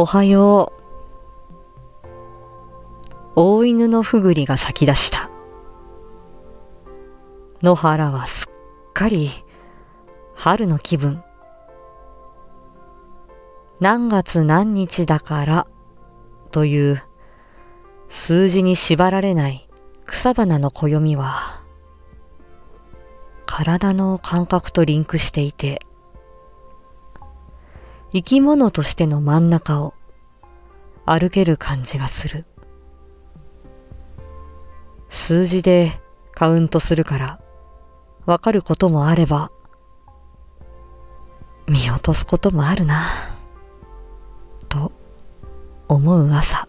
おはよう。大犬のふぐりが咲き出した。野原はすっかり春の気分。何月何日だからという数字に縛られない草花の暦は体の感覚とリンクしていて生き物としての真ん中を歩ける感じがする。数字でカウントするからわかることもあれば見落とすこともあるなと思う朝